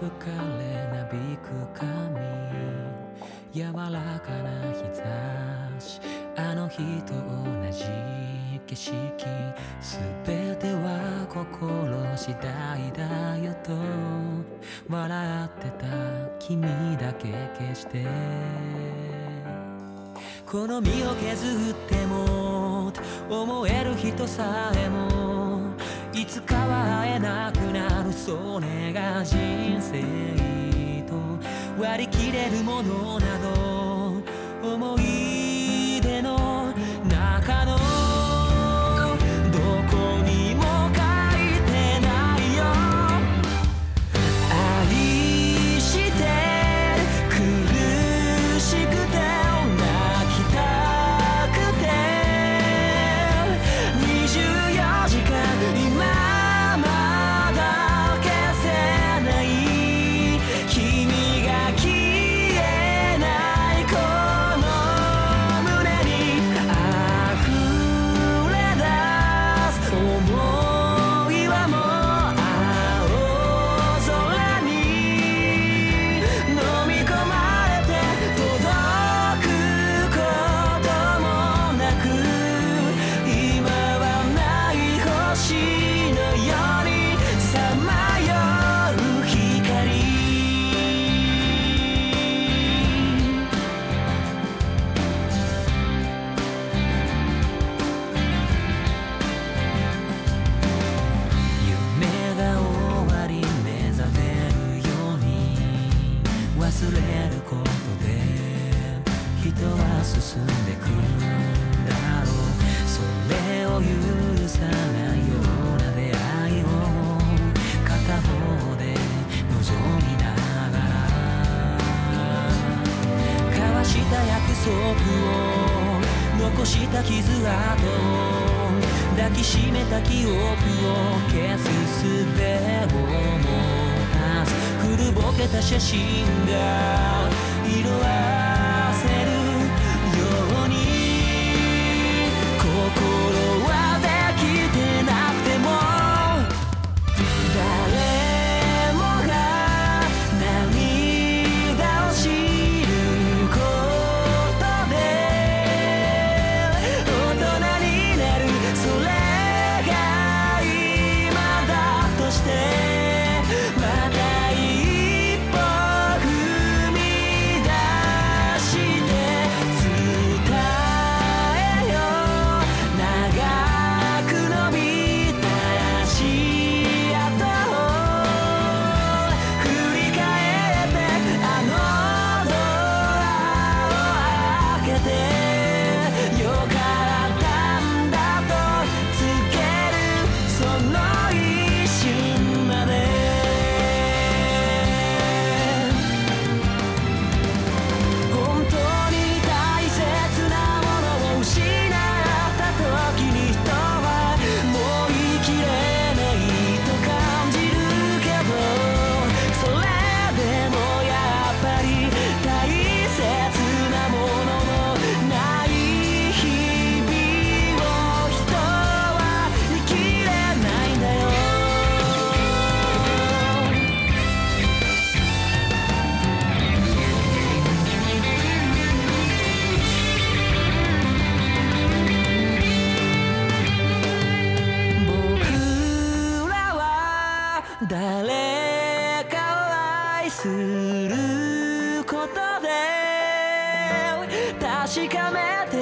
吹れなびく髪。柔らかな日差し。あの日と同じ景色。全ては心次第だよと。笑ってた君だけ消して。この身を削っても思える人さえも。いつかは会えなくなる。それが人生。割り切れるものなど思い忘れることで人は進んでくんだろう。それを許さないような出会いを。片方で望みながら。交わした約束を残した傷跡抱きしめた記憶を消す術を。ず古ぼけた写真が色あ誰かを愛することで確かめて